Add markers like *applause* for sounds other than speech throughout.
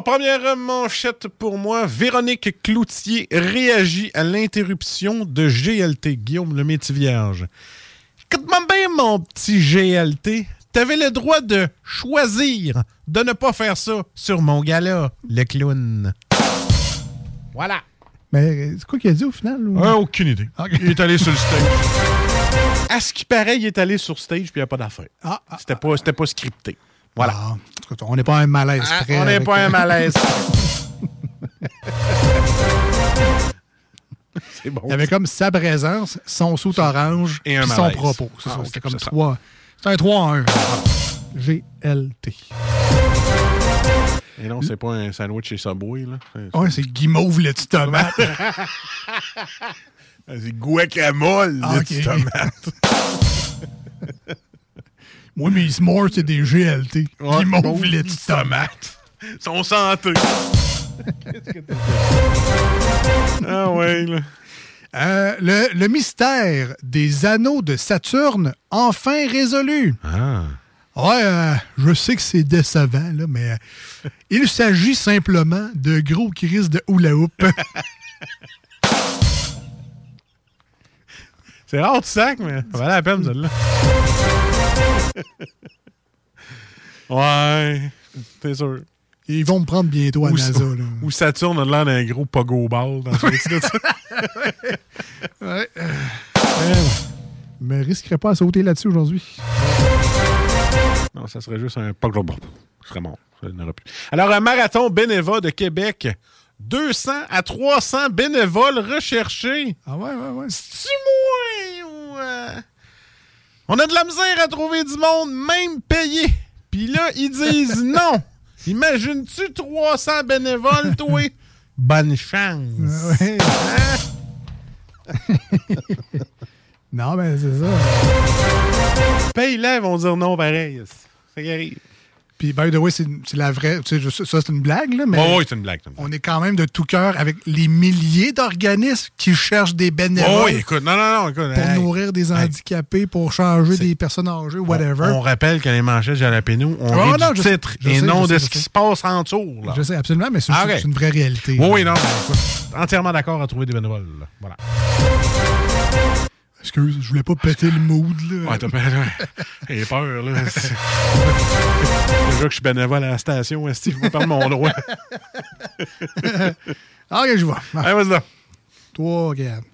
Alors, première manchette pour moi. Véronique Cloutier réagit à l'interruption de GLT. Guillaume le métier vierge. Écoute-moi bien, mon petit GLT. T'avais le droit de choisir de ne pas faire ça sur mon gala, le clown. Voilà. Mais c'est quoi qu'il a dit au final? ou- Ah, aucune idée. Il est allé sur le stage. *laughs* À ce qui paraît, il est allé sur stage puis il n'y a pas d'affaire. Ah, ah, C'était pas, c'était pas scripté. Voilà. Ah, en tout cas, on n'est pas un malaise Ah, près on n'est pas un malaise. *laughs* C'est bon. Il y avait comme sa présence, son soute orange Et un son propos. C'est Ah, ça, ok, C'était comme c'est ça. trois. C'était un 3 en 1. GLT. Et non, c'est pas un sandwich chez Subway, là. C'est- Ouais, c'est guimauve le petit tomate. *laughs* C'est guacamole, Ah, le ok. petit tomate. *laughs* Moi, mes s'mores, c'est des GLT. Ouais, guimauve bon, le petit tomate. Son santé. ah ouais, là. Euh, le, le mystère des anneaux de Saturne, enfin résolu. Ah. Ouais, euh, je sais que c'est décevant, là, mais euh, il s'agit simplement de gros crises de hula hoop. *laughs* C'est rare, tu sac, mais ça valait la peine, celle-là. *laughs* ouais, c'est sûr. Ils vont me prendre bientôt à Ou, NASA. Là. ou Saturne a l'air d'un gros pogo ball dans ce. Ouais. *laughs* Mais risquerais pas à sauter là-dessus aujourd'hui. Non, ça serait juste un pogo ball. Ce serait mort. Ça plus. Alors, un marathon bénévole de Québec. 200 à 300 bénévoles recherchés. Ah ouais, ouais, ouais. C'est moins ou, euh, On a de la misère à trouver du monde, même payé. Puis là, ils disent *laughs* non. Imagines-tu 300 bénévoles, toi? Bonne chance. Ouais. *laughs* non, mais c'est ça. Paye-la, ils vont dire non pareil. Ça qui arrive. Puis, by the way, c'est la vraie. Tu sais, je- ça, c'est une blague, là, mais. Oh, oui, c'est une blague. On est quand même de tout cœur avec les milliers d'organismes qui cherchent des bénévoles Oh, oui, écoute, non, non, non, écoute. pour hey. nourrir des handicapés, pour changer des personnes âgées, whatever. On, on rappelle que les manchettes Jalapeno, on Ah, rit non, du sais, titre et sais, non de ce qui se passe en dessous. Là. Je sais absolument, mais c'est Ah, une vraie réalité. Oui, oui, non, écoute, entièrement d'accord à trouver des bénévoles. là. Voilà. Excuse, je voulais pas péter le mood, là. Ouais, t'as peur, ouais. J'ai peur, là. *laughs* Déjà que je suis bénévole à la station, Esti, je me parle mon droit? *laughs* Ok, je vois. Allez, vas-y là. toi, regarde.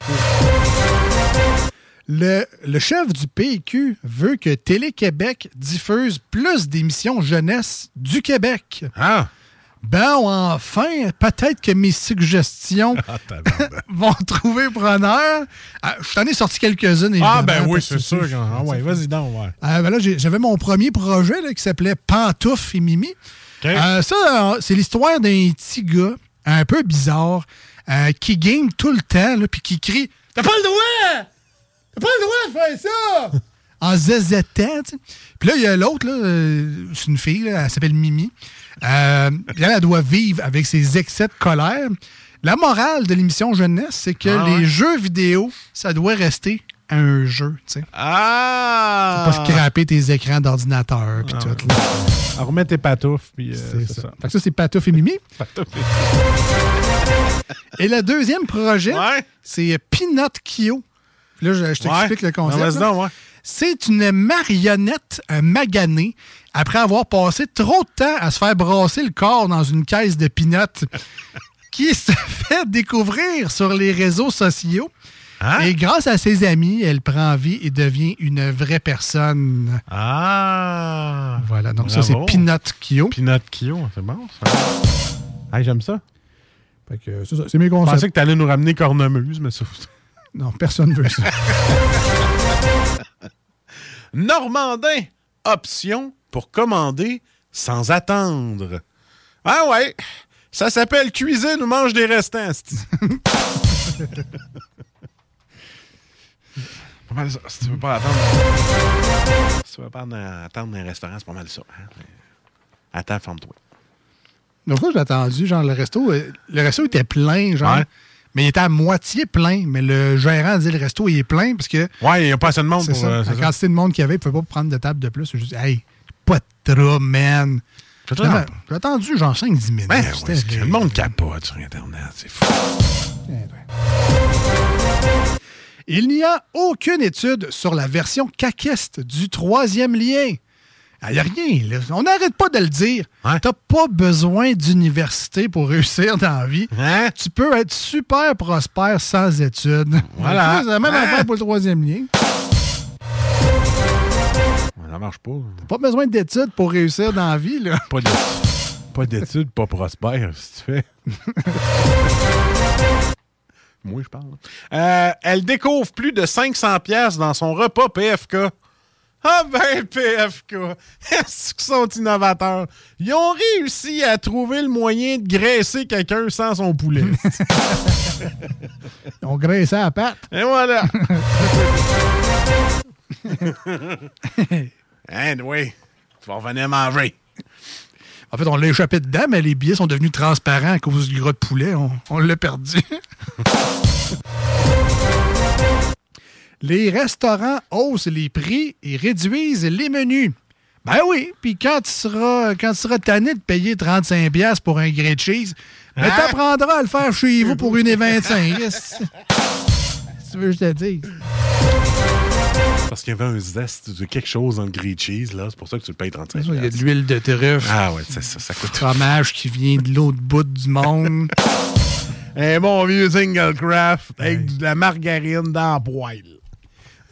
Le, le chef du PQ veut que Télé-Québec diffuse plus d'émissions jeunesse du Québec. Ah! Ben, enfin, peut-être que mes suggestions *laughs* Ah, *laughs* vont trouver preneur. Ah, je t'en ai sorti quelques-unes, Ah, ben oui, c'est sûr. Ah, ouais, vas-y donc, ouais. Euh, ben là, j'avais mon premier projet là, qui s'appelait Pantouf et Mimi. Euh, ça, c'est l'histoire d'un petit gars un peu bizarre euh, qui game tout le temps puis qui crie T'as pas le droit T'as pas le droit de faire ça *laughs* En zézétant, tu. Puis là, il y a l'autre, euh, c'est une fille, là, elle s'appelle Mimi. Euh, elle, elle doit vivre avec ses excès de colère. La morale de l'émission Jeunesse, c'est que Ah les jeux vidéo, ça doit rester un jeu, tu sais. Ah! Pas scraper tes écrans d'ordinateur puis tout. là. Alors, remets tes patoufles, puis euh, C'est ça. ça. Fait que ça, c'est Patouf et Mimi. *laughs* *laughs* Et le deuxième projet, Ouais. c'est Peanut Kyo. Là, je, je t'explique Ouais. le concept. Ah, donc, ouais. C'est une marionnette euh, maganée après avoir passé trop de temps à se faire brasser le corps dans une caisse de peanuts *laughs* qui se fait découvrir sur les réseaux sociaux. Hein? Et grâce à ses amis, elle prend vie et devient une vraie personne. Ah! Voilà, donc ça, c'est. Peanut Kyo. Peanut Kyo, c'est bon, ça. Hey, j'aime ça. Fait que, c'est ça, c'est mes Je concepts. pensais que t'allais nous ramener cornemuse, mais ça... Non, personne veut ça. *laughs* Normandin, option pour commander sans attendre. Ah ouais, ça s'appelle cuisine ou mange des restants. *laughs* pas mal ça. Si tu veux pas attendre. Si tu veux pas attendre un restaurant, c'est pas mal ça. hein? Attends, ferme-toi. Donc, j'ai attendu, genre, le resto, euh, le resto était plein, genre. Ouais. Mais il était à moitié plein. Mais le gérant disait le resto, il est plein parce que Ouais, il n'y a pas assez de monde c'est pour. ça. euh, la ça. quantité de monde qu'il y avait, il ne pouvait pas prendre de table de plus. Je dis, hey, pas de trop, man. J'ai attendu genre 5-10 minutes. Ben, ouais, que le monde capote sur Internet, c'est fou. Il n'y a aucune étude sur la version caquiste du troisième lien. Il n'y a rien. là. On n'arrête pas de le dire. Ouais. T'as pas besoin d'université pour *laughs* réussir dans la vie. Hein? Tu peux être super prospère sans études. Voilà. *laughs* C'est la même Hein? affaire pour le troisième lien. Ça marche pas. Pas besoin d'études pour réussir dans la vie. Là. *laughs* Pas d'études, pas, d'études, pas prospère, si tu fais. Moi, je parle. Euh, elle découvre plus de 500 pièces dans son repas PFK. Ah ben, PFK! *laughs* Est-ce qu'ils sont innovateurs? Ils ont réussi à trouver le moyen de graisser quelqu'un sans son poulet. *laughs* On graissait à la patte. Et voilà! *laughs* oui. Tu vas revenir manger. En fait, on l'a échappé dedans, mais les billets sont devenus transparents à cause du gras de poulet. On, on l'a perdu. Les restaurants haussent les prix et réduisent les menus. Ben oui, puis quand tu seras quand tu seras tanné de payer 35$ piastres pour un grilled cheese, ben Hein? t'apprendras à le faire chez vous pour une et 25. Qu'est-ce que tu veux que je te dise? Parce qu'il y avait un zeste de quelque chose dans le grilled cheese, là. C'est pour ça que tu le payes 35 Il y a de l'huile de truffe, Ah ouais, c'est ça, ça coûte. fromage qui vient de l'autre bout du monde. *laughs* Un bon vieux single craft avec de la margarine dans la poêle.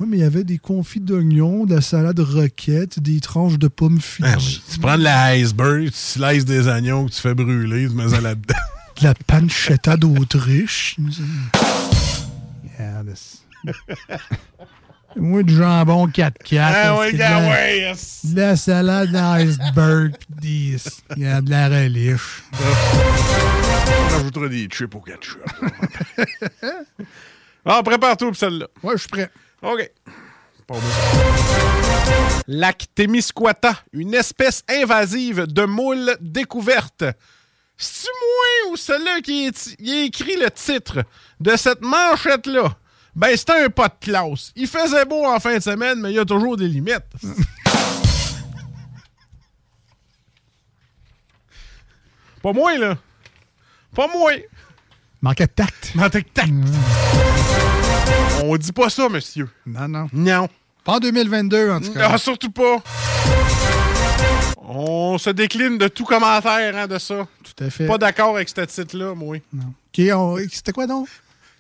Oui, mais il y avait des confits d'oignons, de la salade roquette, des tranches de pommes Ah Fuji, oui. Tu prends de la iceberg, tu slices des oignons que tu fais brûler, tu mets ça là-dedans. *laughs* de la pancetta d'autruche. Yeah, this- Moi, du jambon 4-4. Ah gars, de la- ouais, yes. De la salade iceberg, pis des... il y a de la relish. On rajoutera des chips au ketchup. *laughs* ah, prépare-toi pour celle-là. Ouais, je suis prêt. OK. Pas besoin. Lac Témiscouata, une espèce invasive de moule découverte. C'est-tu moi ou celui qui a écrit le titre de cette manchette-là? Ben, c'était un pas de classe. Il faisait beau en fin de semaine, mais il y a toujours des limites. *laughs* Pas moi, là. Pas moi. Manquait de tact. Mais tac, tac. On dit pas ça, monsieur. Non, non. Non. Pas en 2022, en tout cas. Ah, surtout pas. On se décline de tout commentaire hein, de ça. Tout à fait. Pas d'accord avec ce titre-là, moi. OK, on- C'était quoi, donc?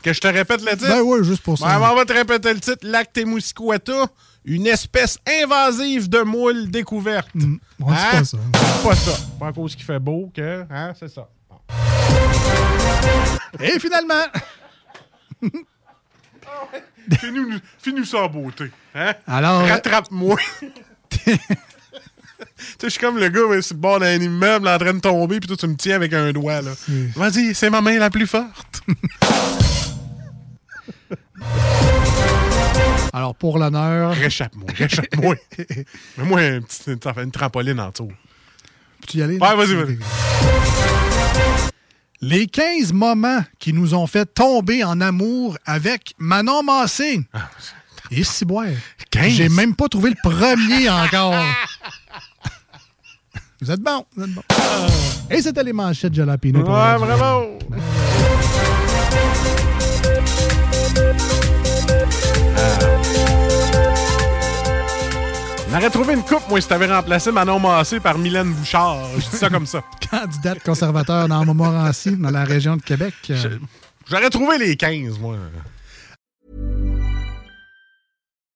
Que je te répète le titre? Ben oui, juste pour ça. Ben, on va te répéter le titre. Lac Témiscouata, une espèce invasive de moule découverte. Mm, on dit Hein? pas ça. C'est pas ça. Pas à cause qu'il fait beau que... Hein, c'est ça. Bon. Et finalement, *laughs* *laughs* Fais-nous fais-nous ça en beauté. Hein? alors, Rattrape-moi. *laughs* tu sais, je suis comme le gars ouais, sur le bord d'un immeuble en train de tomber, puis toi, tu me tiens avec un doigt. là. Vas-y, c'est ma main la plus forte. *laughs* alors pour l'honneur, Réchappe-moi, réchappe-moi. Mets-moi un une, une trampoline en dessous. peux-tu y aller? Ouais, vas-y, vas-y. Les 15 moments qui nous ont fait tomber en amour avec Manon Massé. Ah, Et si. 15? J'ai même pas trouvé le premier *laughs* encore. vous êtes bon, vous êtes bon. Et c'était les manchettes de Jalapino. Ouais, bravo! On aurait trouvé une coupe, moi, si t'avais remplacé Manon Massé par Mylène Bouchard. Je dis ça comme ça. *laughs* Candidate conservateur dans Montmorency, dans la région de Québec. J'aurais trouvé les 15, moi.